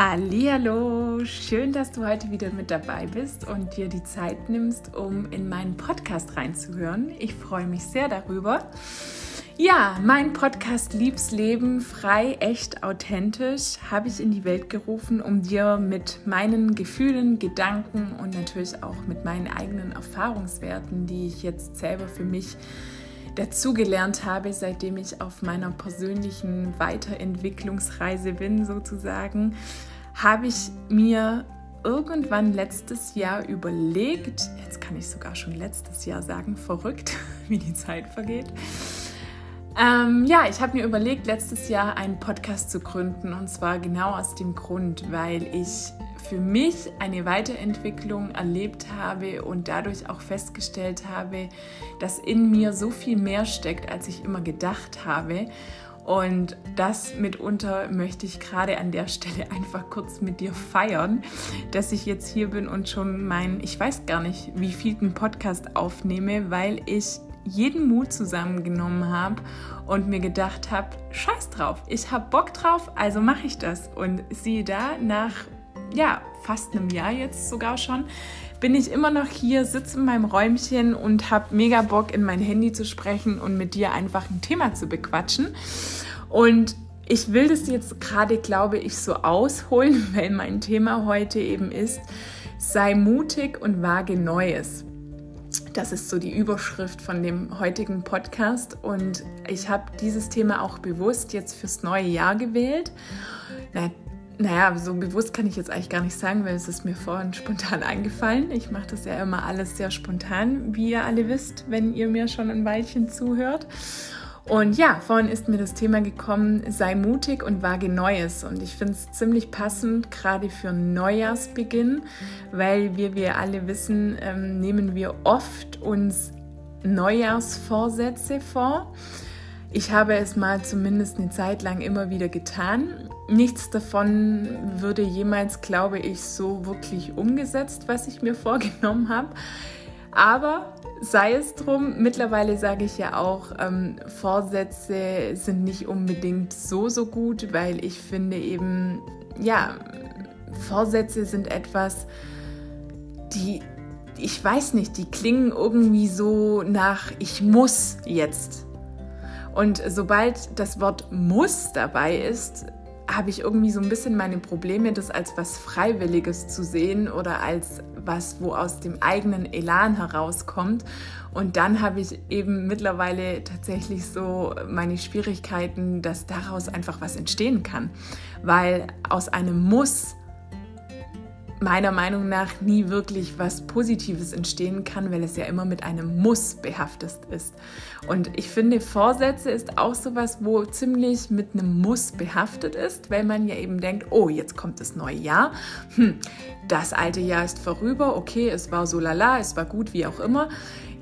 Hallo, schön, dass du heute wieder mit dabei bist und dir die Zeit nimmst, um in meinen Podcast reinzuhören. Ich freue mich sehr darüber. Ja, mein Podcast Liebs Leben frei, echt, authentisch habe ich in die Welt gerufen, um dir mit meinen Gefühlen, Gedanken und natürlich auch mit meinen eigenen Erfahrungswerten, die ich jetzt selber für mich dazugelernt habe, seitdem ich auf meiner persönlichen Weiterentwicklungsreise bin, sozusagen, habe ich mir irgendwann letztes Jahr überlegt, jetzt kann ich sogar schon letztes Jahr sagen, verrückt, wie die Zeit vergeht ähm, ja, ich habe mir überlegt, letztes Jahr einen Podcast zu gründen. Und zwar genau aus dem Grund, weil ich für mich eine Weiterentwicklung erlebt habe und dadurch auch festgestellt habe, dass in mir so viel mehr steckt, als ich immer gedacht habe. Und das mitunter möchte ich gerade an der Stelle einfach kurz mit dir feiern, dass ich jetzt hier bin und schon meinen, ich weiß gar nicht, wie vielten Podcast aufnehme, weil ich jeden Mut zusammengenommen habe und mir gedacht habe, scheiß drauf, ich habe Bock drauf, also mache ich das. Und siehe da, nach ja, fast einem Jahr jetzt sogar schon, bin ich immer noch hier, sitze in meinem Räumchen und habe mega Bock, in mein Handy zu sprechen und mit dir einfach ein Thema zu bequatschen. Und ich will das jetzt gerade, glaube ich, so ausholen, weil mein Thema heute eben ist, sei mutig und wage Neues. Das ist so die Überschrift von dem heutigen Podcast und ich habe dieses Thema auch bewusst jetzt fürs neue Jahr gewählt. Na, naja, so bewusst kann ich jetzt eigentlich gar nicht sagen, weil es ist mir vorhin spontan eingefallen. Ich mache das ja immer alles sehr spontan, wie ihr alle wisst, wenn ihr mir schon ein Weilchen zuhört. Und ja, vorhin ist mir das Thema gekommen, sei mutig und wage Neues. Und ich finde es ziemlich passend, gerade für Neujahrsbeginn, weil wie wir alle wissen, ähm, nehmen wir oft uns Neujahrsvorsätze vor. Ich habe es mal zumindest eine Zeit lang immer wieder getan. Nichts davon würde jemals, glaube ich, so wirklich umgesetzt, was ich mir vorgenommen habe. Aber sei es drum, mittlerweile sage ich ja auch, ähm, Vorsätze sind nicht unbedingt so, so gut, weil ich finde eben, ja, Vorsätze sind etwas, die, ich weiß nicht, die klingen irgendwie so nach, ich muss jetzt. Und sobald das Wort muss dabei ist, habe ich irgendwie so ein bisschen meine Probleme, das als was Freiwilliges zu sehen oder als was, wo aus dem eigenen Elan herauskommt. Und dann habe ich eben mittlerweile tatsächlich so meine Schwierigkeiten, dass daraus einfach was entstehen kann. Weil aus einem Muss meiner Meinung nach nie wirklich was Positives entstehen kann, weil es ja immer mit einem Muss behaftet ist. Und ich finde, Vorsätze ist auch sowas, wo ziemlich mit einem Muss behaftet ist, weil man ja eben denkt, oh, jetzt kommt das neue Jahr. Hm, das alte Jahr ist vorüber, okay, es war so lala, es war gut, wie auch immer.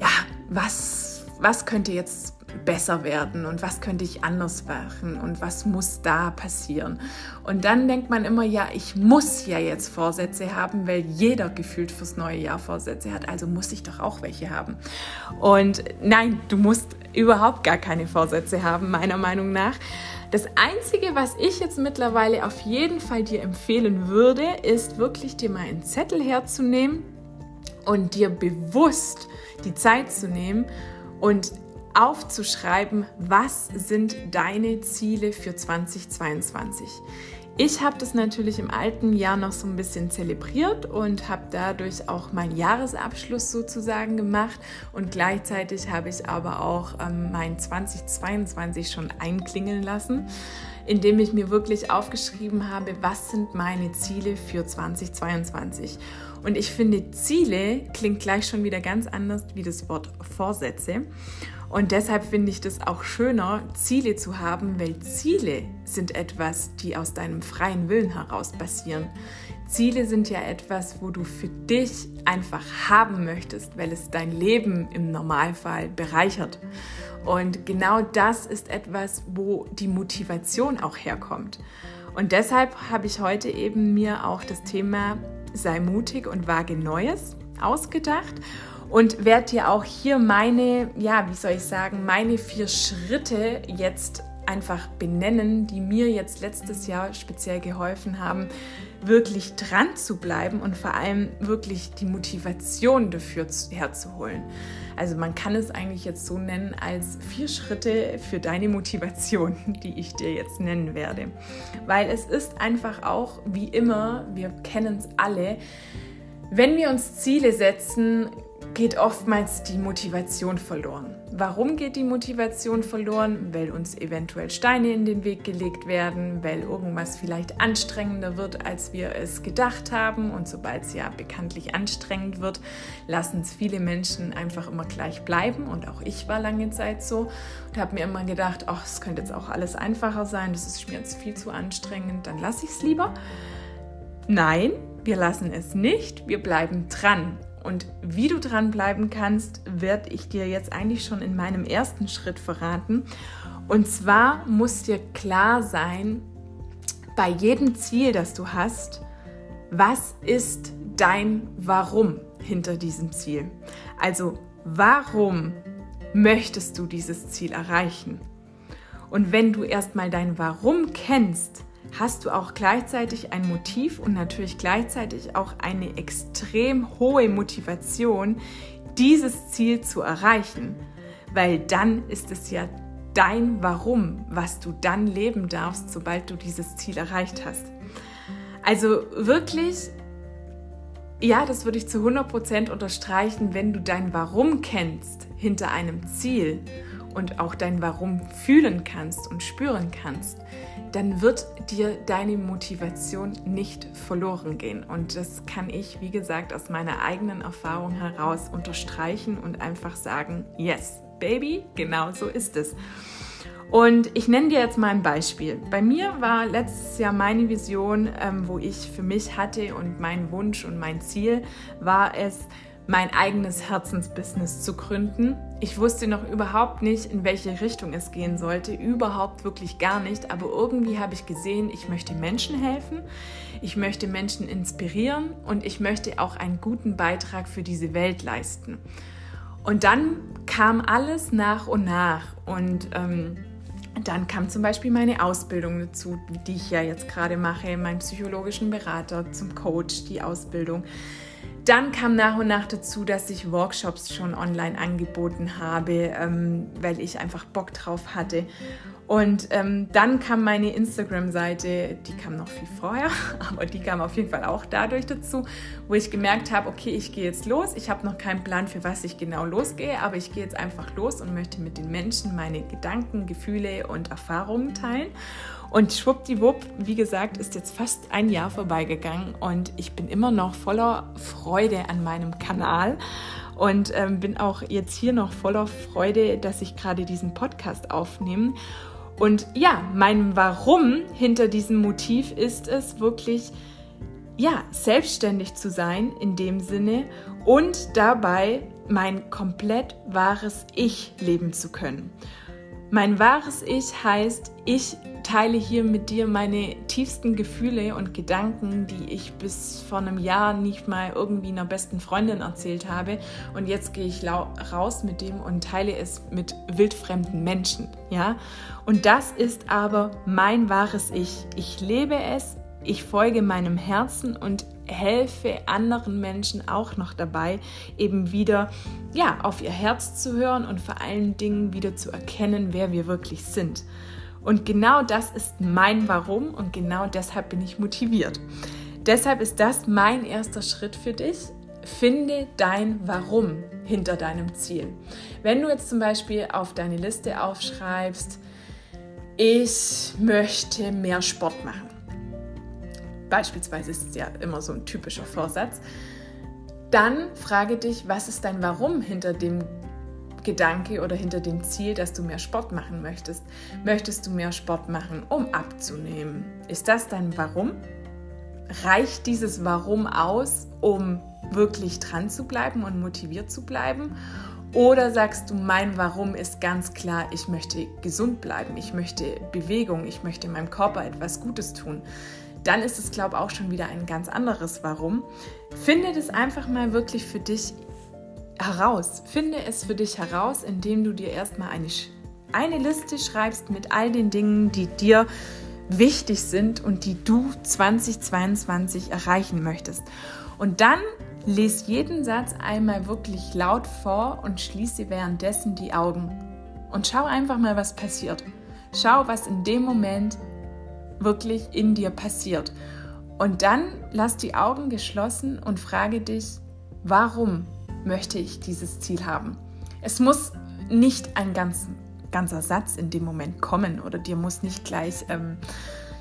Ja, was, was könnte jetzt besser werden und was könnte ich anders machen und was muss da passieren. Und dann denkt man immer, ja, ich muss ja jetzt Vorsätze haben, weil jeder gefühlt fürs neue Jahr Vorsätze hat, also muss ich doch auch welche haben. Und nein, du musst überhaupt gar keine Vorsätze haben, meiner Meinung nach. Das Einzige, was ich jetzt mittlerweile auf jeden Fall dir empfehlen würde, ist wirklich dir mal einen Zettel herzunehmen und dir bewusst die Zeit zu nehmen und aufzuschreiben, was sind deine Ziele für 2022. Ich habe das natürlich im alten Jahr noch so ein bisschen zelebriert und habe dadurch auch meinen Jahresabschluss sozusagen gemacht und gleichzeitig habe ich aber auch ähm, mein 2022 schon einklingeln lassen, indem ich mir wirklich aufgeschrieben habe, was sind meine Ziele für 2022. Und ich finde, Ziele klingt gleich schon wieder ganz anders wie das Wort Vorsätze. Und deshalb finde ich das auch schöner, Ziele zu haben, weil Ziele sind etwas, die aus deinem freien Willen heraus passieren. Ziele sind ja etwas, wo du für dich einfach haben möchtest, weil es dein Leben im Normalfall bereichert. Und genau das ist etwas, wo die Motivation auch herkommt. Und deshalb habe ich heute eben mir auch das Thema sei mutig und wage Neues ausgedacht und werde dir auch hier meine, ja, wie soll ich sagen, meine vier Schritte jetzt einfach benennen, die mir jetzt letztes Jahr speziell geholfen haben, wirklich dran zu bleiben und vor allem wirklich die Motivation dafür herzuholen. Also man kann es eigentlich jetzt so nennen als vier Schritte für deine Motivation, die ich dir jetzt nennen werde. Weil es ist einfach auch, wie immer, wir kennen es alle, wenn wir uns Ziele setzen, geht oftmals die Motivation verloren. Warum geht die Motivation verloren? Weil uns eventuell Steine in den Weg gelegt werden, weil irgendwas vielleicht anstrengender wird, als wir es gedacht haben. Und sobald es ja bekanntlich anstrengend wird, lassen es viele Menschen einfach immer gleich bleiben. Und auch ich war lange Zeit so und habe mir immer gedacht, ach, es könnte jetzt auch alles einfacher sein, das ist mir jetzt viel zu anstrengend, dann lasse ich es lieber. Nein, wir lassen es nicht, wir bleiben dran. Und wie du dranbleiben kannst, werde ich dir jetzt eigentlich schon in meinem ersten Schritt verraten. Und zwar muss dir klar sein, bei jedem Ziel, das du hast, was ist dein Warum hinter diesem Ziel? Also warum möchtest du dieses Ziel erreichen? Und wenn du erstmal dein Warum kennst, hast du auch gleichzeitig ein Motiv und natürlich gleichzeitig auch eine extrem hohe Motivation, dieses Ziel zu erreichen. Weil dann ist es ja dein Warum, was du dann leben darfst, sobald du dieses Ziel erreicht hast. Also wirklich, ja, das würde ich zu 100% unterstreichen, wenn du dein Warum kennst hinter einem Ziel und auch dein Warum fühlen kannst und spüren kannst, dann wird dir deine Motivation nicht verloren gehen. Und das kann ich, wie gesagt, aus meiner eigenen Erfahrung heraus unterstreichen und einfach sagen, yes, Baby, genau so ist es. Und ich nenne dir jetzt mal ein Beispiel. Bei mir war letztes Jahr meine Vision, ähm, wo ich für mich hatte und mein Wunsch und mein Ziel war es, mein eigenes Herzensbusiness zu gründen. Ich wusste noch überhaupt nicht, in welche Richtung es gehen sollte, überhaupt wirklich gar nicht, aber irgendwie habe ich gesehen, ich möchte Menschen helfen, ich möchte Menschen inspirieren und ich möchte auch einen guten Beitrag für diese Welt leisten. Und dann kam alles nach und nach und ähm, dann kam zum Beispiel meine Ausbildung dazu, die ich ja jetzt gerade mache, meinen psychologischen Berater zum Coach, die Ausbildung. Dann kam nach und nach dazu, dass ich Workshops schon online angeboten habe, ähm, weil ich einfach Bock drauf hatte. Und ähm, dann kam meine Instagram-Seite, die kam noch viel vorher, aber die kam auf jeden Fall auch dadurch dazu, wo ich gemerkt habe, okay, ich gehe jetzt los. Ich habe noch keinen Plan, für was ich genau losgehe, aber ich gehe jetzt einfach los und möchte mit den Menschen meine Gedanken, Gefühle und Erfahrungen teilen. Und schwuppdiwupp, wie gesagt, ist jetzt fast ein Jahr vorbeigegangen und ich bin immer noch voller Freude an meinem Kanal und ähm, bin auch jetzt hier noch voller Freude, dass ich gerade diesen Podcast aufnehme. Und ja, mein Warum hinter diesem Motiv ist es wirklich, ja, selbstständig zu sein in dem Sinne und dabei mein komplett wahres Ich leben zu können. Mein wahres Ich heißt, ich teile hier mit dir meine tiefsten Gefühle und Gedanken, die ich bis vor einem Jahr nicht mal irgendwie einer besten Freundin erzählt habe. Und jetzt gehe ich raus mit dem und teile es mit wildfremden Menschen. Ja? Und das ist aber mein wahres Ich. Ich lebe es, ich folge meinem Herzen und helfe anderen Menschen auch noch dabei, eben wieder ja, auf ihr Herz zu hören und vor allen Dingen wieder zu erkennen, wer wir wirklich sind. Und genau das ist mein Warum und genau deshalb bin ich motiviert. Deshalb ist das mein erster Schritt für dich. Finde dein Warum hinter deinem Ziel. Wenn du jetzt zum Beispiel auf deine Liste aufschreibst, ich möchte mehr Sport machen. Beispielsweise ist es ja immer so ein typischer Vorsatz. Dann frage dich, was ist dein Warum hinter dem Gedanke oder hinter dem Ziel, dass du mehr Sport machen möchtest? Möchtest du mehr Sport machen, um abzunehmen? Ist das dein Warum? Reicht dieses Warum aus, um wirklich dran zu bleiben und motiviert zu bleiben? Oder sagst du, mein Warum ist ganz klar, ich möchte gesund bleiben, ich möchte Bewegung, ich möchte meinem Körper etwas Gutes tun? Dann ist es, glaube ich, auch schon wieder ein ganz anderes Warum. Finde das einfach mal wirklich für dich heraus. Finde es für dich heraus, indem du dir erstmal eine, eine Liste schreibst mit all den Dingen, die dir wichtig sind und die du 2022 erreichen möchtest. Und dann lese jeden Satz einmal wirklich laut vor und schließe währenddessen die Augen. Und schau einfach mal, was passiert. Schau, was in dem Moment wirklich in dir passiert. Und dann lass die Augen geschlossen und frage dich, warum möchte ich dieses Ziel haben? Es muss nicht ein ganz, ganzer Satz in dem Moment kommen oder dir muss nicht gleich ähm,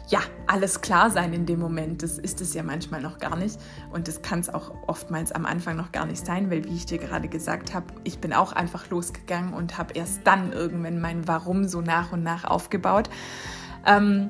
ja, alles klar sein in dem Moment. Das ist es ja manchmal noch gar nicht. Und das kann es auch oftmals am Anfang noch gar nicht sein, weil, wie ich dir gerade gesagt habe, ich bin auch einfach losgegangen und habe erst dann irgendwann mein Warum so nach und nach aufgebaut. Ähm,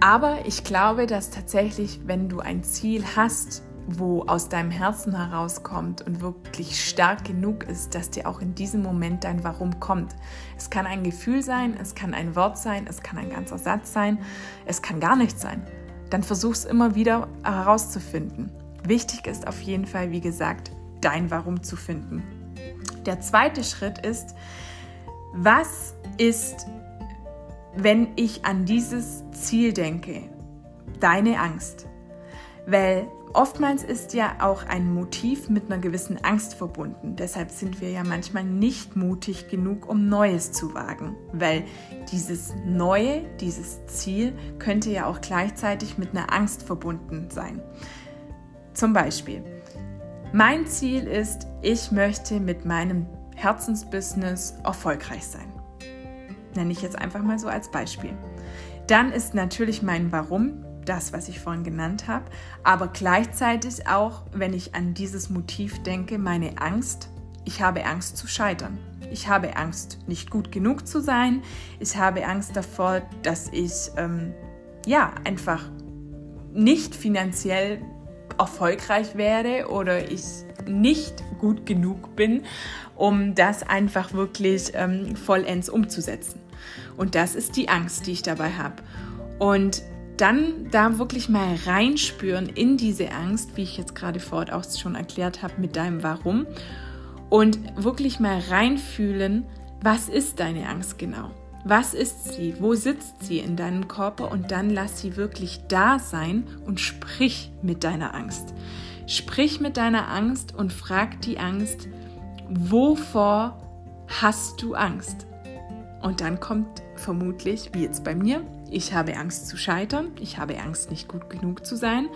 aber ich glaube, dass tatsächlich, wenn du ein Ziel hast, wo aus deinem Herzen herauskommt und wirklich stark genug ist, dass dir auch in diesem Moment dein Warum kommt. Es kann ein Gefühl sein, es kann ein Wort sein, es kann ein ganzer Satz sein, es kann gar nichts sein. Dann versuch es immer wieder herauszufinden. Wichtig ist auf jeden Fall, wie gesagt, dein Warum zu finden. Der zweite Schritt ist, was ist, wenn ich an dieses Ziel denke? Deine Angst. Weil Oftmals ist ja auch ein Motiv mit einer gewissen Angst verbunden. Deshalb sind wir ja manchmal nicht mutig genug, um Neues zu wagen, weil dieses Neue, dieses Ziel könnte ja auch gleichzeitig mit einer Angst verbunden sein. Zum Beispiel, mein Ziel ist, ich möchte mit meinem Herzensbusiness erfolgreich sein. Nenne ich jetzt einfach mal so als Beispiel. Dann ist natürlich mein Warum das, was ich vorhin genannt habe, aber gleichzeitig auch, wenn ich an dieses Motiv denke, meine Angst, ich habe Angst zu scheitern. Ich habe Angst, nicht gut genug zu sein. Ich habe Angst davor, dass ich ähm, ja einfach nicht finanziell erfolgreich werde oder ich nicht gut genug bin, um das einfach wirklich ähm, vollends umzusetzen. Und das ist die Angst, die ich dabei habe. Und dann da wirklich mal reinspüren in diese Angst, wie ich jetzt gerade vorhin auch schon erklärt habe mit deinem Warum und wirklich mal reinfühlen, was ist deine Angst genau? Was ist sie? Wo sitzt sie in deinem Körper? Und dann lass sie wirklich da sein und sprich mit deiner Angst. Sprich mit deiner Angst und frag die Angst, wovor hast du Angst? Und dann kommt vermutlich, wie jetzt bei mir, ich habe Angst zu scheitern, ich habe Angst, nicht gut genug zu sein.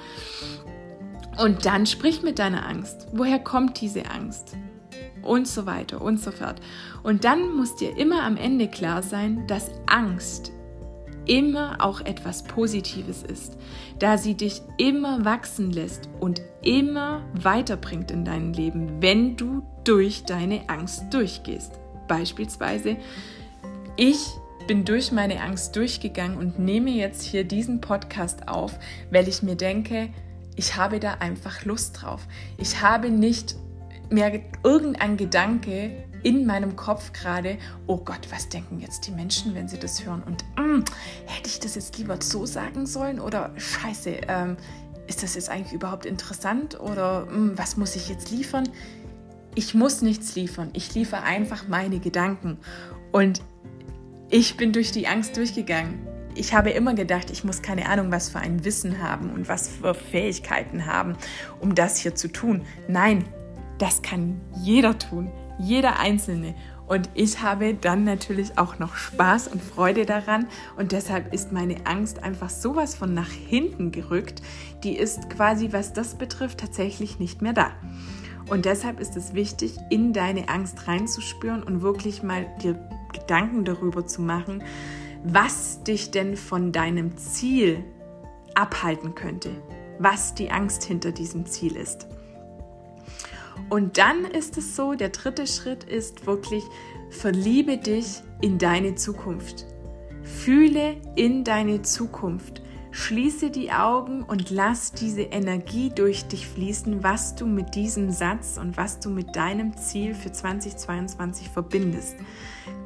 Und dann sprich mit deiner Angst. Woher kommt diese Angst? Und so weiter und so fort. Und dann muss dir immer am Ende klar sein, dass Angst immer auch etwas Positives ist, da sie dich immer wachsen lässt und immer weiterbringt in deinem Leben, wenn du durch deine Angst durchgehst. Beispielsweise, ich bin durch meine Angst durchgegangen und nehme jetzt hier diesen Podcast auf, weil ich mir denke, ich habe da einfach Lust drauf. Ich habe nicht mehr irgendein Gedanke in meinem Kopf gerade, oh Gott, was denken jetzt die Menschen, wenn sie das hören? Und mm, hätte ich das jetzt lieber so sagen sollen oder scheiße, ähm, ist das jetzt eigentlich überhaupt interessant oder mm, was muss ich jetzt liefern? Ich muss nichts liefern, ich liefere einfach meine Gedanken. Und ich bin durch die Angst durchgegangen. Ich habe immer gedacht, ich muss keine Ahnung, was für ein Wissen haben und was für Fähigkeiten haben, um das hier zu tun. Nein, das kann jeder tun, jeder Einzelne. Und ich habe dann natürlich auch noch Spaß und Freude daran. Und deshalb ist meine Angst einfach sowas von nach hinten gerückt. Die ist quasi, was das betrifft, tatsächlich nicht mehr da. Und deshalb ist es wichtig, in deine Angst reinzuspüren und wirklich mal dir Gedanken darüber zu machen, was dich denn von deinem Ziel abhalten könnte, was die Angst hinter diesem Ziel ist. Und dann ist es so, der dritte Schritt ist wirklich, verliebe dich in deine Zukunft. Fühle in deine Zukunft. Schließe die Augen und lass diese Energie durch dich fließen, was du mit diesem Satz und was du mit deinem Ziel für 2022 verbindest.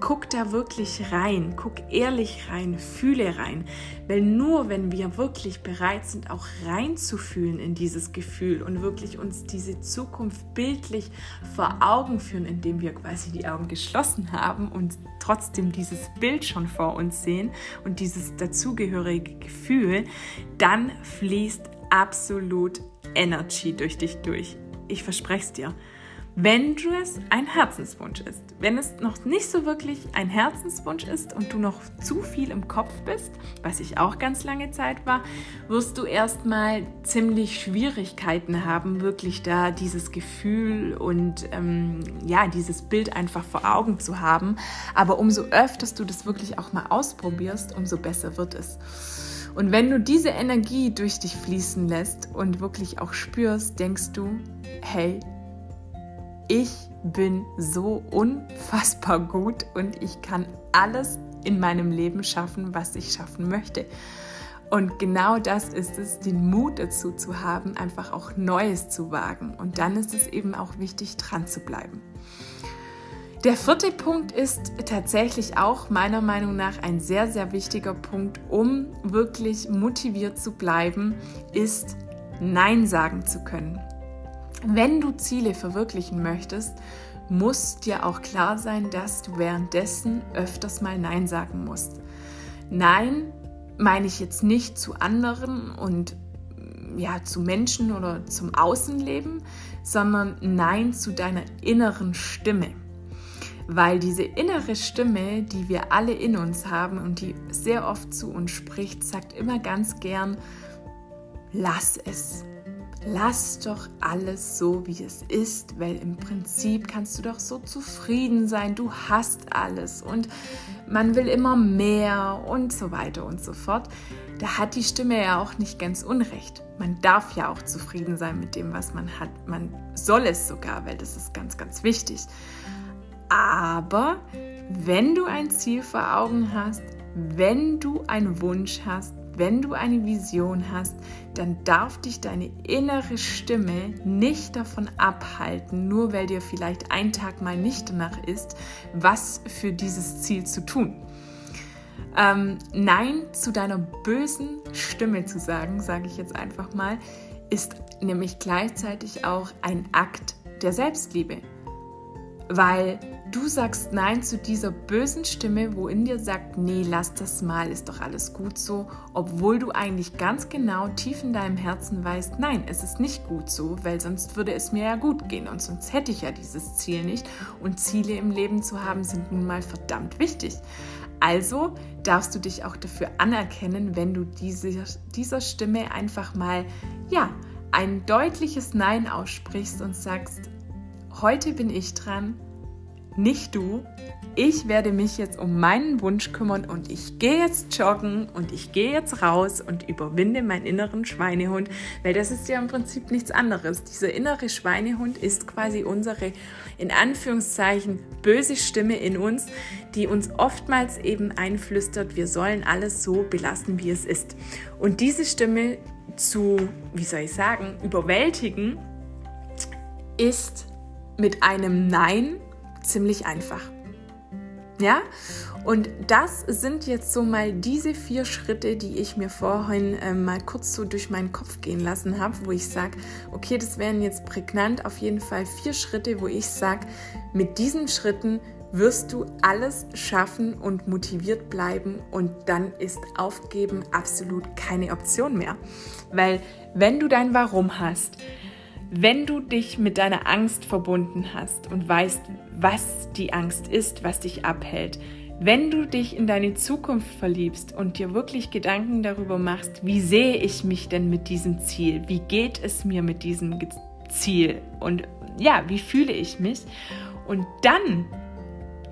Guck da wirklich rein, guck ehrlich rein, fühle rein, weil nur wenn wir wirklich bereit sind, auch reinzufühlen in dieses Gefühl und wirklich uns diese Zukunft bildlich vor Augen führen, indem wir quasi die Augen geschlossen haben und trotzdem dieses Bild schon vor uns sehen und dieses dazugehörige Gefühl, dann fließt absolut Energy durch dich durch. Ich verspreche es dir wenn du es ein Herzenswunsch ist. Wenn es noch nicht so wirklich ein Herzenswunsch ist und du noch zu viel im Kopf bist, was ich auch ganz lange Zeit war, wirst du erstmal ziemlich Schwierigkeiten haben, wirklich da dieses Gefühl und ähm, ja, dieses Bild einfach vor Augen zu haben. Aber umso öfters du das wirklich auch mal ausprobierst, umso besser wird es. Und wenn du diese Energie durch dich fließen lässt und wirklich auch spürst, denkst du, hey, ich bin so unfassbar gut und ich kann alles in meinem Leben schaffen, was ich schaffen möchte. Und genau das ist es, den Mut dazu zu haben, einfach auch Neues zu wagen. Und dann ist es eben auch wichtig, dran zu bleiben. Der vierte Punkt ist tatsächlich auch meiner Meinung nach ein sehr, sehr wichtiger Punkt, um wirklich motiviert zu bleiben, ist Nein sagen zu können. Wenn du Ziele verwirklichen möchtest, muss dir auch klar sein, dass du währenddessen öfters mal Nein sagen musst. Nein meine ich jetzt nicht zu anderen und ja, zu Menschen oder zum Außenleben, sondern Nein zu deiner inneren Stimme. Weil diese innere Stimme, die wir alle in uns haben und die sehr oft zu uns spricht, sagt immer ganz gern, lass es, lass doch alles so, wie es ist, weil im Prinzip kannst du doch so zufrieden sein, du hast alles und man will immer mehr und so weiter und so fort. Da hat die Stimme ja auch nicht ganz unrecht. Man darf ja auch zufrieden sein mit dem, was man hat. Man soll es sogar, weil das ist ganz, ganz wichtig. Aber wenn du ein Ziel vor Augen hast, wenn du einen Wunsch hast, wenn du eine Vision hast, dann darf dich deine innere Stimme nicht davon abhalten, nur weil dir vielleicht ein Tag mal nicht danach ist, was für dieses Ziel zu tun. Ähm, Nein zu deiner bösen Stimme zu sagen, sage ich jetzt einfach mal, ist nämlich gleichzeitig auch ein Akt der Selbstliebe. Weil du sagst Nein zu dieser bösen Stimme, wo in dir sagt, nee, lass das mal, ist doch alles gut so, obwohl du eigentlich ganz genau tief in deinem Herzen weißt, nein, es ist nicht gut so, weil sonst würde es mir ja gut gehen und sonst hätte ich ja dieses Ziel nicht. Und Ziele im Leben zu haben sind nun mal verdammt wichtig. Also darfst du dich auch dafür anerkennen, wenn du diese, dieser Stimme einfach mal, ja, ein deutliches Nein aussprichst und sagst, heute bin ich dran, nicht du. Ich werde mich jetzt um meinen Wunsch kümmern und ich gehe jetzt joggen und ich gehe jetzt raus und überwinde meinen inneren Schweinehund, weil das ist ja im Prinzip nichts anderes. Dieser innere Schweinehund ist quasi unsere, in Anführungszeichen, böse Stimme in uns, die uns oftmals eben einflüstert, wir sollen alles so belassen, wie es ist. Und diese Stimme zu, wie soll ich sagen, überwältigen, ist mit einem Nein ziemlich einfach. Ja, und das sind jetzt so mal diese vier Schritte, die ich mir vorhin äh, mal kurz so durch meinen Kopf gehen lassen habe, wo ich sage, okay, das wären jetzt prägnant auf jeden Fall vier Schritte, wo ich sage, mit diesen Schritten wirst du alles schaffen und motiviert bleiben und dann ist Aufgeben absolut keine Option mehr. Weil wenn du dein Warum hast, wenn du dich mit deiner Angst verbunden hast und weißt, was die Angst ist, was dich abhält, wenn du dich in deine Zukunft verliebst und dir wirklich Gedanken darüber machst, wie sehe ich mich denn mit diesem Ziel? Wie geht es mir mit diesem Ziel? Und ja, wie fühle ich mich? Und dann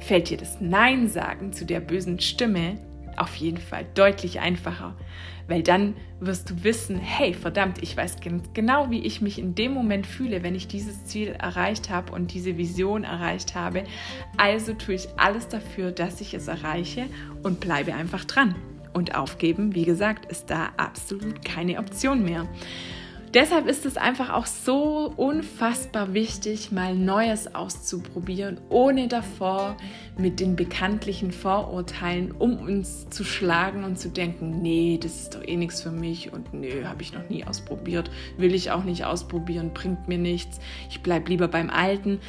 fällt dir das Nein sagen zu der bösen Stimme auf jeden Fall deutlich einfacher, weil dann wirst du wissen, hey, verdammt, ich weiß genau, wie ich mich in dem Moment fühle, wenn ich dieses Ziel erreicht habe und diese Vision erreicht habe. Also tue ich alles dafür, dass ich es erreiche und bleibe einfach dran. Und aufgeben, wie gesagt, ist da absolut keine Option mehr. Deshalb ist es einfach auch so unfassbar wichtig, mal Neues auszuprobieren, ohne davor mit den bekanntlichen Vorurteilen um uns zu schlagen und zu denken, nee, das ist doch eh nichts für mich und nee, habe ich noch nie ausprobiert, will ich auch nicht ausprobieren, bringt mir nichts, ich bleibe lieber beim Alten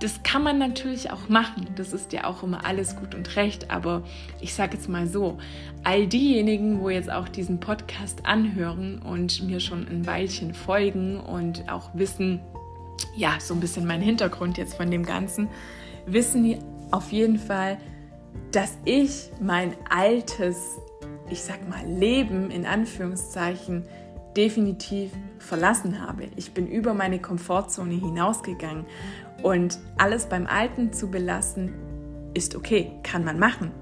das kann man natürlich auch machen. Das ist ja auch immer alles gut und recht. Aber ich sage jetzt mal so, all diejenigen, wo jetzt auch diesen Podcast anhören und mir schon ein Weilchen folgen und auch wissen, ja, so ein bisschen mein Hintergrund jetzt von dem Ganzen, wissen auf jeden Fall, dass ich mein altes, ich sag mal, Leben in Anführungszeichen definitiv verlassen habe. Ich bin über meine Komfortzone hinausgegangen und alles beim Alten zu belassen, ist okay, kann man machen,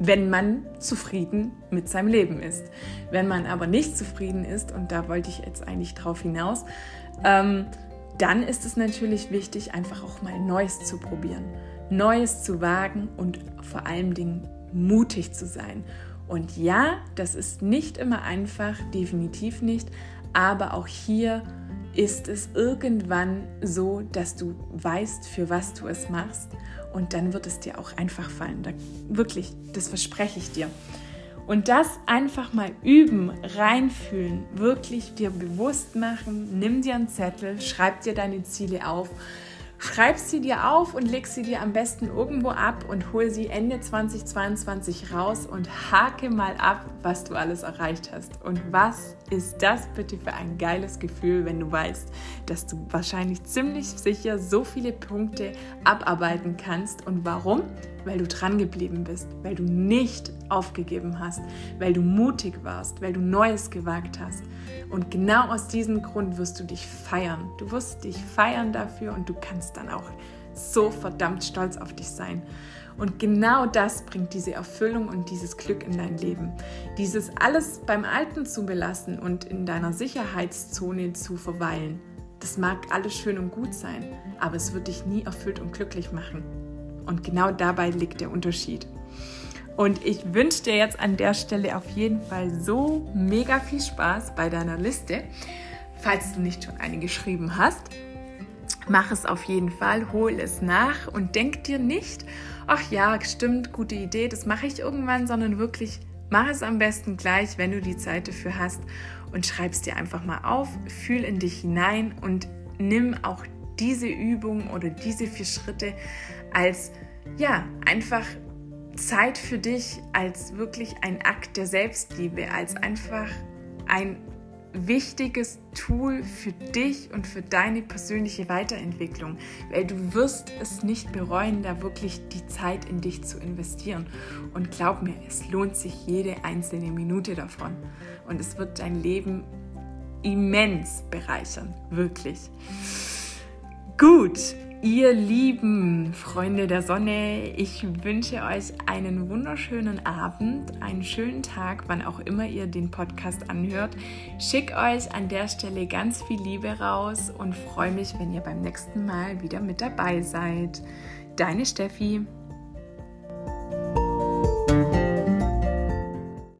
wenn man zufrieden mit seinem Leben ist. Wenn man aber nicht zufrieden ist, und da wollte ich jetzt eigentlich drauf hinaus, ähm, dann ist es natürlich wichtig, einfach auch mal Neues zu probieren, Neues zu wagen und vor allen Dingen mutig zu sein. Und ja, das ist nicht immer einfach, definitiv nicht, aber auch hier ist es irgendwann so, dass du weißt, für was du es machst und dann wird es dir auch einfach fallen. Da, wirklich, das verspreche ich dir. Und das einfach mal üben, reinfühlen, wirklich dir bewusst machen, nimm dir einen Zettel, schreib dir deine Ziele auf Schreib sie dir auf und leg sie dir am besten irgendwo ab und hol sie Ende 2022 raus und hake mal ab, was du alles erreicht hast. Und was ist das bitte für ein geiles Gefühl, wenn du weißt, dass du wahrscheinlich ziemlich sicher so viele Punkte abarbeiten kannst. Und warum? Weil du dran geblieben bist, weil du nicht aufgegeben hast, weil du mutig warst, weil du Neues gewagt hast. Und genau aus diesem Grund wirst du dich feiern. Du wirst dich feiern dafür und du kannst dann auch so verdammt stolz auf dich sein. Und genau das bringt diese Erfüllung und dieses Glück in dein Leben. Dieses alles beim Alten zu belassen und in deiner Sicherheitszone zu verweilen. Das mag alles schön und gut sein, aber es wird dich nie erfüllt und glücklich machen. Und genau dabei liegt der Unterschied. Und ich wünsche dir jetzt an der Stelle auf jeden Fall so mega viel Spaß bei deiner Liste. Falls du nicht schon eine geschrieben hast, mach es auf jeden Fall, hol es nach und denk dir nicht, ach ja, stimmt, gute Idee, das mache ich irgendwann, sondern wirklich mach es am besten gleich, wenn du die Zeit dafür hast und schreib es dir einfach mal auf, fühl in dich hinein und nimm auch diese Übung oder diese vier Schritte als ja, einfach Zeit für dich als wirklich ein Akt der Selbstliebe, als einfach ein wichtiges Tool für dich und für deine persönliche Weiterentwicklung, weil du wirst es nicht bereuen, da wirklich die Zeit in dich zu investieren. Und glaub mir, es lohnt sich jede einzelne Minute davon. Und es wird dein Leben immens bereichern, wirklich. Gut, Ihr lieben Freunde der Sonne, ich wünsche euch einen wunderschönen Abend, einen schönen Tag, wann auch immer ihr den Podcast anhört. Schick euch an der Stelle ganz viel Liebe raus und freue mich, wenn ihr beim nächsten Mal wieder mit dabei seid. Deine Steffi.